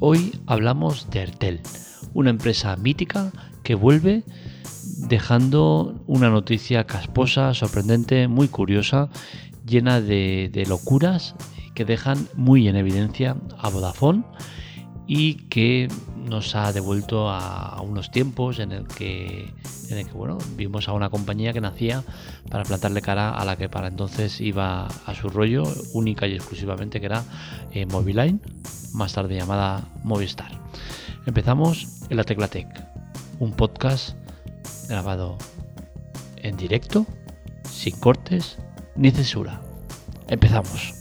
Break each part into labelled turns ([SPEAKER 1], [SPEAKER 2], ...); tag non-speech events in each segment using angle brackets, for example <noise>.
[SPEAKER 1] Hoy hablamos de Airtel, una empresa mítica que vuelve dejando una noticia casposa, sorprendente, muy curiosa, llena de, de locuras que dejan muy en evidencia a Vodafone y que nos ha devuelto a, unos tiempos en el que, en el que bueno, vimos a una compañía que nacía para plantarle cara a la que para entonces iba a su rollo única y exclusivamente que era eh, Moviline, más tarde llamada Movistar. Empezamos en la Teclatec, un podcast grabado en directo, sin cortes ni censura. Empezamos.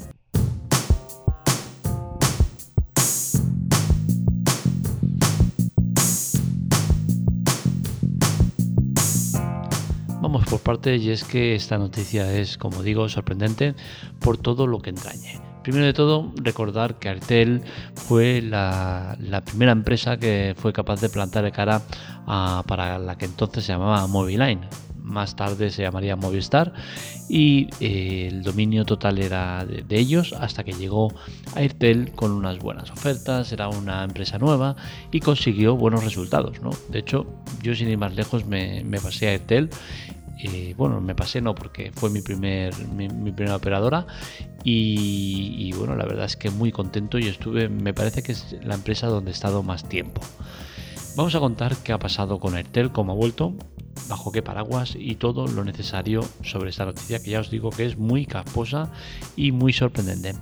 [SPEAKER 1] Y es que esta noticia es, como digo, sorprendente por todo lo que entrañe. Primero de todo, recordar que Artel fue la, primera empresa que fue capaz de plantar cara a, para la que entonces se llamaba Moviline, más tarde se llamaría Movistar y eh, el dominio total era de, ellos hasta que llegó Airtel con unas buenas ofertas, era una empresa nueva y consiguió buenos resultados. De hecho, yo sin ir más lejos me, me pasé a Airtel bueno, me pasé no porque fue mi, primer, mi, primera operadora y, bueno, la verdad es que muy contento y estuve, me parece que es la empresa donde he estado más tiempo. Vamos a contar qué ha pasado con Airtel, cómo ha vuelto, bajo qué paraguas y todo lo necesario sobre esta noticia que ya os digo que es muy casposa y muy sorprendente.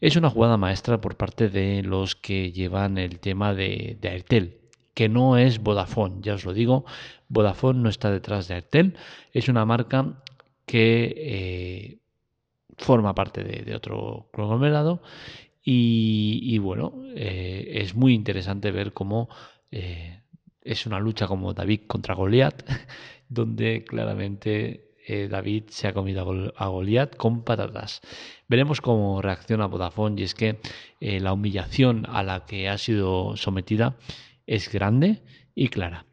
[SPEAKER 1] Es una jugada maestra por parte de los que llevan el tema de, de Airtel que no es Vodafone, ya os lo digo, Vodafone no está detrás de Airtel, es una marca que eh, forma parte de, otro conglomerado y, bueno, eh, es muy interesante ver cómo eh, es una lucha como David contra Goliat, <laughs> donde claramente David se ha comido a Goliat con patatas. Veremos cómo reacciona Vodafone y es que la humillación a la que ha sido sometida es grande y clara.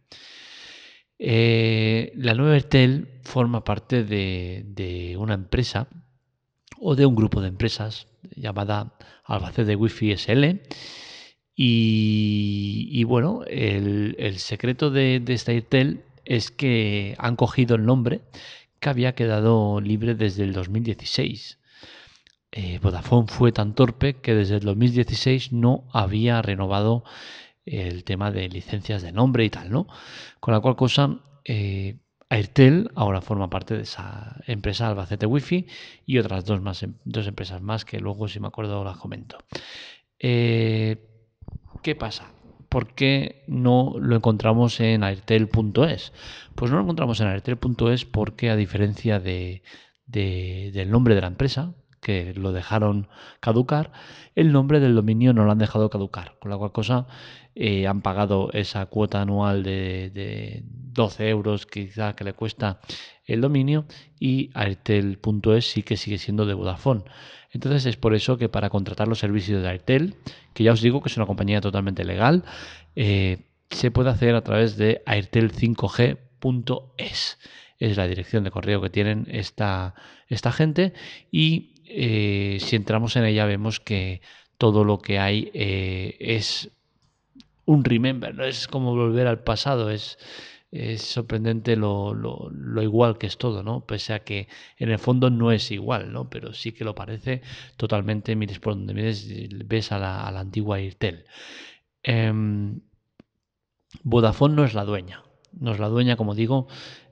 [SPEAKER 1] Eh, la nueva Airtel forma parte de, una empresa o de un grupo de empresas llamada Albacete Wi-Fi SL. Y, bueno, el, secreto de, esta Airtel es que han cogido el nombre que había quedado libre desde el 2016. Eh, Vodafone fue tan torpe que desde el 2016 no había renovado el tema de licencias de nombre y tal, ¿no? Con la cual cosa, eh, Airtel ahora forma parte de esa empresa Albacete Wi-Fi y otras dos, más, em, dos empresas más que luego, si me acuerdo, las comento. Eh, ¿Qué pasa? ¿Por qué no lo encontramos en airtel.es? Pues no lo encontramos en airtel.es porque a diferencia de, del nombre de la empresa, que lo dejaron caducar, el nombre del dominio no lo han dejado caducar, con la cual cosa eh, han pagado esa cuota anual de, 12 euros quizá que le cuesta el dominio y Airtel.es sí que sigue siendo de Vodafone. Entonces es por eso que para contratar los servicios de Airtel, que ya os digo que es una compañía totalmente legal, eh, se puede hacer a través de airtel5g.es. Es la dirección de correo que tienen esta, esta gente y eh, si entramos en ella vemos que todo lo que hay es un remember, ¿no? Es como volver al pasado, es, sorprendente lo, igual que es todo, ¿no? Pese a que en el fondo no es igual, ¿no? Pero sí que lo parece totalmente, mires por donde mires, ves a la, antigua Airtel. Em, Vodafone no es la dueña, no es la dueña, como digo,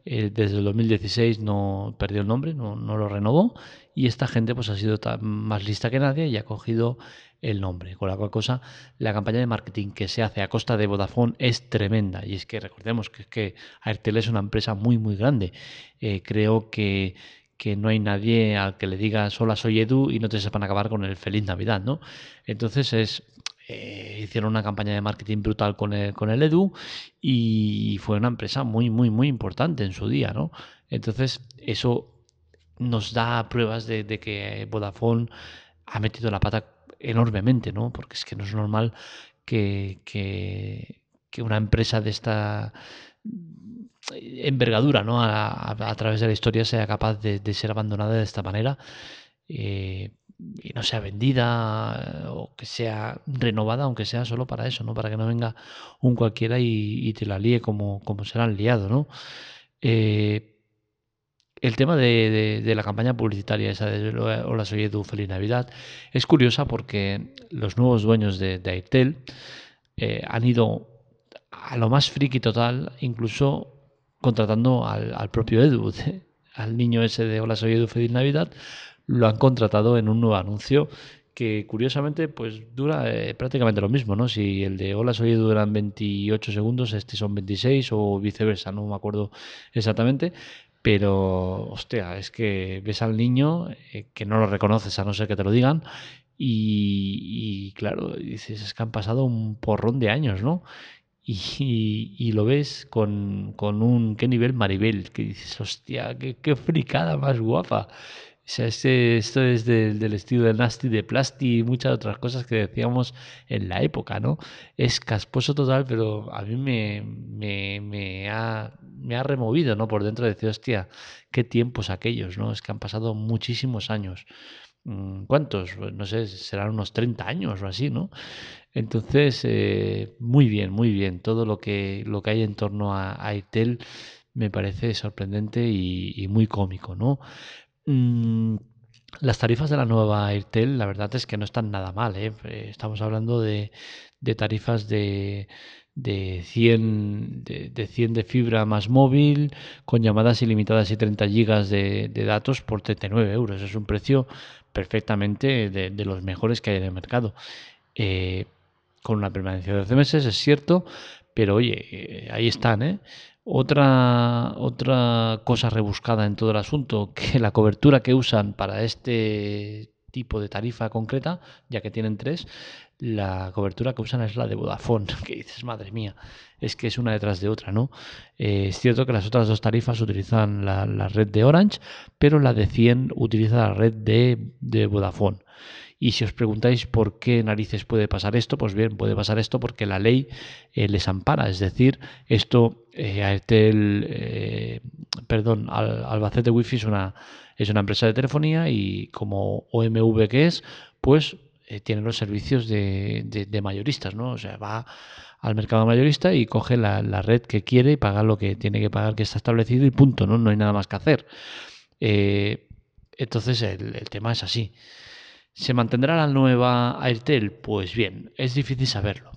[SPEAKER 1] eh, desde el 2016 no perdió el nombre, no, lo renovó y esta gente pues ha sido más lista que nadie y ha cogido el nombre. Con la cual cosa, la campaña de marketing que se hace a costa de Vodafone es tremenda. Y es que recordemos que, que Airtel es una empresa muy, muy grande. Eh, creo que, no hay nadie al que le diga hola soy Edu y no te sepan acabar con el feliz Navidad, ¿no? Entonces es eh, hicieron una campaña de marketing brutal con el, con el Edu y fue una empresa muy, muy, muy importante en su día, ¿no? Entonces eso nos da pruebas de, que Vodafone ha metido la pata enormemente, ¿no? Porque es que no es normal que, que, una empresa de esta envergadura, ¿no? A, través de la historia sea capaz de, ser abandonada de esta manera. Eh, y no sea vendida eh, o que sea renovada, aunque sea solo para eso, ¿no? Para que no venga un cualquiera y, te la líe como, como se han liado, ¿no? Eh, el tema de, la campaña publicitaria esa de Hola soy Edu, feliz Navidad, es curiosa porque los nuevos dueños de, Airtel eh, han ido a lo más friki total, incluso contratando al, propio Edu, <laughs> al niño ese de Hola soy Edu, feliz Navidad, lo han contratado en un nuevo anuncio que curiosamente pues dura eh, prácticamente lo mismo, ¿no? Si el de Hola soy duran 28 segundos, este son 26 o viceversa, no me acuerdo exactamente, pero hostia, es que ves al niño eh, que no lo reconoces a no ser que te lo digan y, claro, dices, es que han pasado un porrón de años, ¿no? <laughs> Y, lo ves con, con, un qué nivel Maribel, que dices, hostia, qué, qué fricada más guapa. O este, esto es del estilo de Nasty, de Plasti y muchas otras cosas que decíamos en la época, ¿no? Es casposo total, pero a mí me, me, ha, removido, ¿no? Por dentro de decir, hostia, qué tiempos aquellos, ¿no? Es que han pasado muchísimos años. Mm, ¿Cuántos? Pues no sé, serán unos 30 años o así, ¿no? Entonces, eh, muy bien, muy bien. Todo lo que, lo que hay en torno a, a me parece sorprendente y, y muy cómico, ¿no? Mm, las tarifas de la nueva Airtel, la verdad es que no están nada mal. ¿eh? Eh, estamos hablando de, tarifas de, de 100 de, 100 de fibra más móvil, con llamadas ilimitadas y 30 gigas de, datos por 39 euros. Es un precio perfectamente de, los mejores que hay en el mercado. Eh, con una permanencia de 12 meses, es cierto, pero oye, ahí están, ¿eh? Otra, otra cosa rebuscada en todo el asunto, <laughs> que la cobertura que usan para este tipo de tarifa concreta, ya que tienen tres, la cobertura que usan es la de Vodafone, <laughs> que dices, madre mía, es que es una detrás de otra, ¿no? Eh, es cierto que las otras dos tarifas utilizan la, red de Orange, pero la de 100 utiliza la red de, de Vodafone. Y si os preguntáis por qué narices puede pasar esto, pues bien, puede pasar esto porque la ley eh, les ampara. Es decir, esto, eh, Airtel, eh, perdón, Albacete Wi-Fi es una, es una empresa de telefonía y como OMV que es, pues eh, tiene los servicios de, de, mayoristas, ¿no? O sea, va al mercado mayorista y coge la, la, red que quiere y paga lo que tiene que pagar que está establecido y punto, ¿no? No hay nada más que hacer. entonces el, el tema es así. ¿Se mantendrá la nueva Airtel? Pues bien, es difícil saberlo.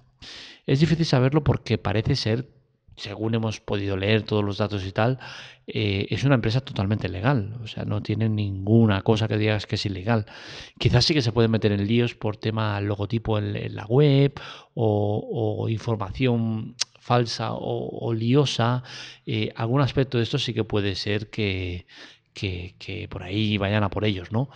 [SPEAKER 1] Es difícil saberlo porque parece ser, según hemos podido leer todos los datos y tal, eh, es una empresa totalmente legal. O sea, no tiene ninguna cosa que digas que es ilegal. Quizás sí que se puede meter en líos por tema logotipo en, la web o, información falsa o, liosa. Eh, algún aspecto de esto sí que puede ser que, que, por ahí vayan a por ellos, ¿no?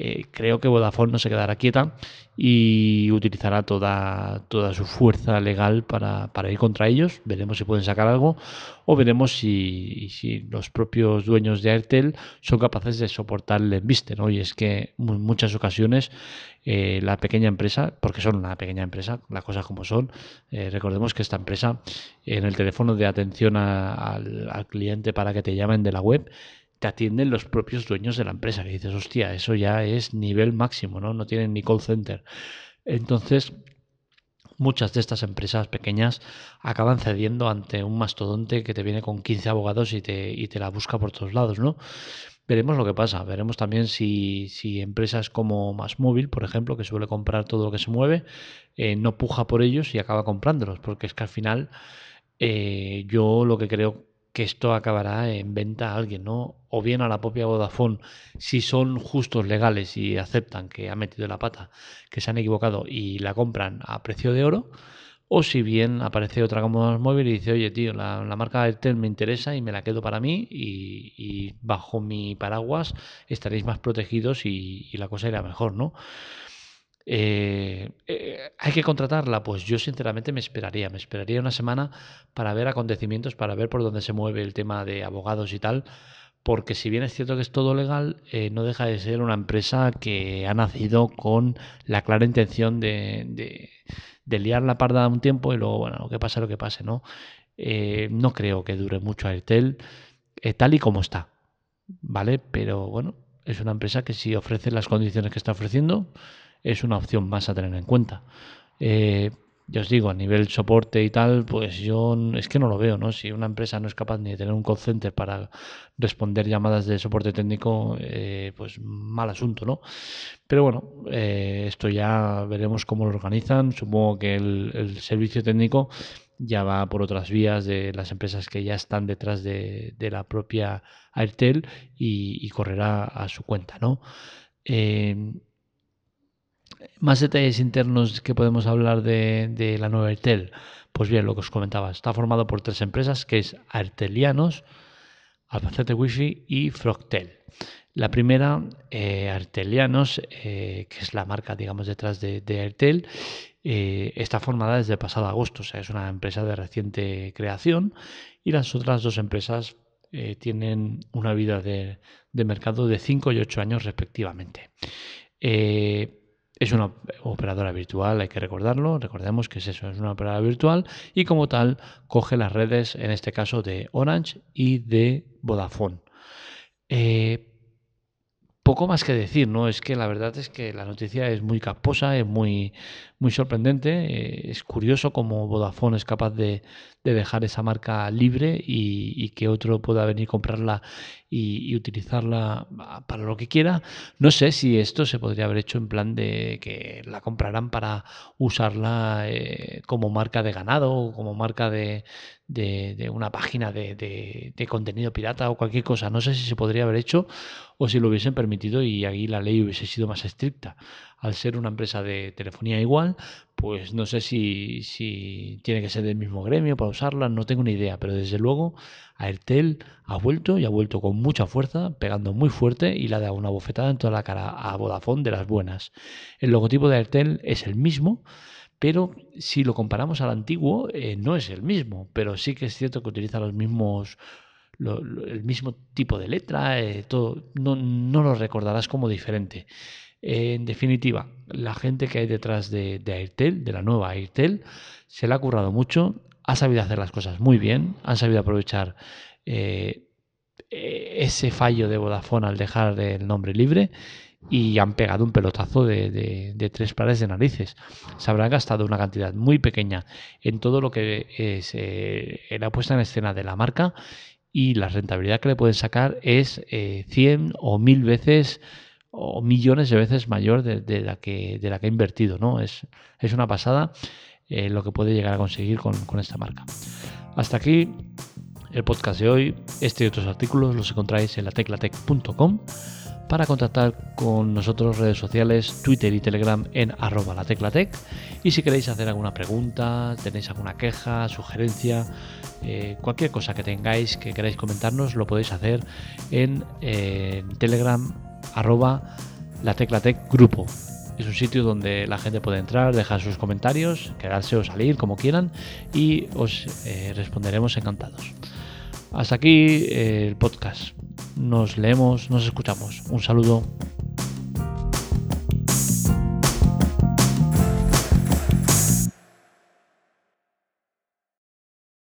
[SPEAKER 1] Eh, creo que Vodafone no se quedará quieta y utilizará toda, toda su fuerza legal para, ir contra ellos. Veremos si pueden sacar algo o veremos si, si los propios dueños de Airtel son capaces de soportar el embiste. ¿no? Y es que en muchas ocasiones eh, la pequeña empresa, porque son una pequeña empresa, las cosas como son, eh, recordemos que esta empresa en el teléfono de atención al, al cliente para que te llamen de la web, te atienden los propios dueños de la empresa, que dices, hostia, eso ya es nivel máximo, ¿no? No tienen ni call center. Entonces, muchas de estas empresas pequeñas acaban cediendo ante un mastodonte que te viene con 15 abogados y te, y te la busca por todos lados, ¿no? Veremos lo que pasa. Veremos también si, si empresas como Más Móvil, por ejemplo, que suele comprar todo lo que se mueve, eh, no puja por ellos y acaba comprándolos, porque es que al final eh, yo lo que creo que esto acabará en venta a alguien, ¿no? O bien a la propia Vodafone, si son justos legales y aceptan que ha metido la pata, que se han equivocado y la compran a precio de oro, o si bien aparece otra como móvil y dice, oye tío, la, marca Airtel me interesa y me la quedo para mí y, bajo mi paraguas estaréis más protegidos y, y la cosa irá mejor, ¿no? Eh, eh, ¿Hay que contratarla? Pues yo sinceramente me esperaría, me esperaría una semana para ver acontecimientos, para ver por dónde se mueve el tema de abogados y tal, porque si bien es cierto que es todo legal, eh, no deja de ser una empresa que ha nacido con la clara intención de, liar la parda un tiempo y luego, bueno, lo que pase, lo que pase, ¿no? no creo que dure mucho Airtel tal y como está, ¿vale? Pero bueno, es una empresa que si ofrece las condiciones que está ofreciendo, es una opción más a tener en cuenta. Eh, yo os digo, a nivel soporte y tal, pues yo es que no lo veo, ¿no? Si una empresa no es capaz ni de tener un call center para responder llamadas de soporte técnico, eh, pues mal asunto, ¿no? Pero bueno, eh, esto ya veremos cómo lo organizan. Supongo que el, servicio técnico ya va por otras vías de las empresas que ya están detrás de, la propia Airtel y, correrá a su cuenta, ¿no? Eh, más detalles internos que podemos hablar de, la nueva Airtel. Pues bien, lo que os comentaba, está formado por tres empresas, que es Artelianos, Albacete Wi-Fi y Frogtel. La primera, eh, Artelianos, eh, que es la marca, digamos, detrás de, de Airtel, eh, está formada desde pasado agosto, o sea, es una empresa de reciente creación y las otras dos empresas tienen una vida de, de, mercado de 5 y 8 años respectivamente. Es una operadora virtual, hay que recordarlo, recordemos que es eso, es una operadora virtual y como tal coge las redes, en este caso de Orange y de Vodafone. Eh, poco más que decir, ¿no? Es que la verdad es que la noticia es muy caposa, es muy, muy sorprendente. Eh, es curioso cómo Vodafone es capaz de, dejar esa marca libre y, que otro pueda venir a comprarla y, utilizarla para lo que quiera. No sé si esto se podría haber hecho en plan de que la comprarán para usarla eh, como marca de ganado o como marca de, de, una página de, contenido pirata o cualquier cosa. No sé si se podría haber hecho o si lo hubiesen permitido y ahí la ley hubiese sido más estricta. Al ser una empresa de telefonía igual, pues no sé si, tiene que ser del mismo gremio para usarla, no tengo ni idea, pero desde luego Airtel ha vuelto y ha vuelto con mucha fuerza, pegando muy fuerte y le ha dado una bofetada en toda la cara a Vodafone de las buenas. El logotipo de Airtel es el mismo, pero si lo comparamos al antiguo, eh, no es el mismo, pero sí que es cierto que utiliza los mismos, el mismo tipo de letra, eh, todo, no, lo recordarás como diferente. En definitiva, la gente que hay detrás de, Airtel, de la nueva Airtel, se le ha currado mucho, ha sabido hacer las cosas muy bien, han sabido aprovechar eh, ese fallo de Vodafone al dejar el nombre libre y han pegado un pelotazo de, tres pares de narices. Se habrán gastado una cantidad muy pequeña en todo lo que es eh, la puesta en escena de la marca y la rentabilidad que le pueden sacar es eh, 100 o 1000 veces o millones de veces mayor de, la, que, de la que ha invertido. ¿no? Es, es una pasada eh, lo que puede llegar a conseguir con, con esta marca. Hasta aquí el podcast de hoy. Este y otros artículos los encontráis en lateclatec.com para contactar con nosotros redes sociales, Twitter y Telegram en arroba la teclatec. Y si queréis hacer alguna pregunta, tenéis alguna queja, sugerencia, eh, cualquier cosa que tengáis que queráis comentarnos, lo podéis hacer en Telegram arroba la teclatec grupo. Es un sitio donde la gente puede entrar, dejar sus comentarios, quedarse o salir como quieran y os eh, responderemos encantados. Hasta aquí eh, el podcast. Nos leemos, nos escuchamos. Un saludo.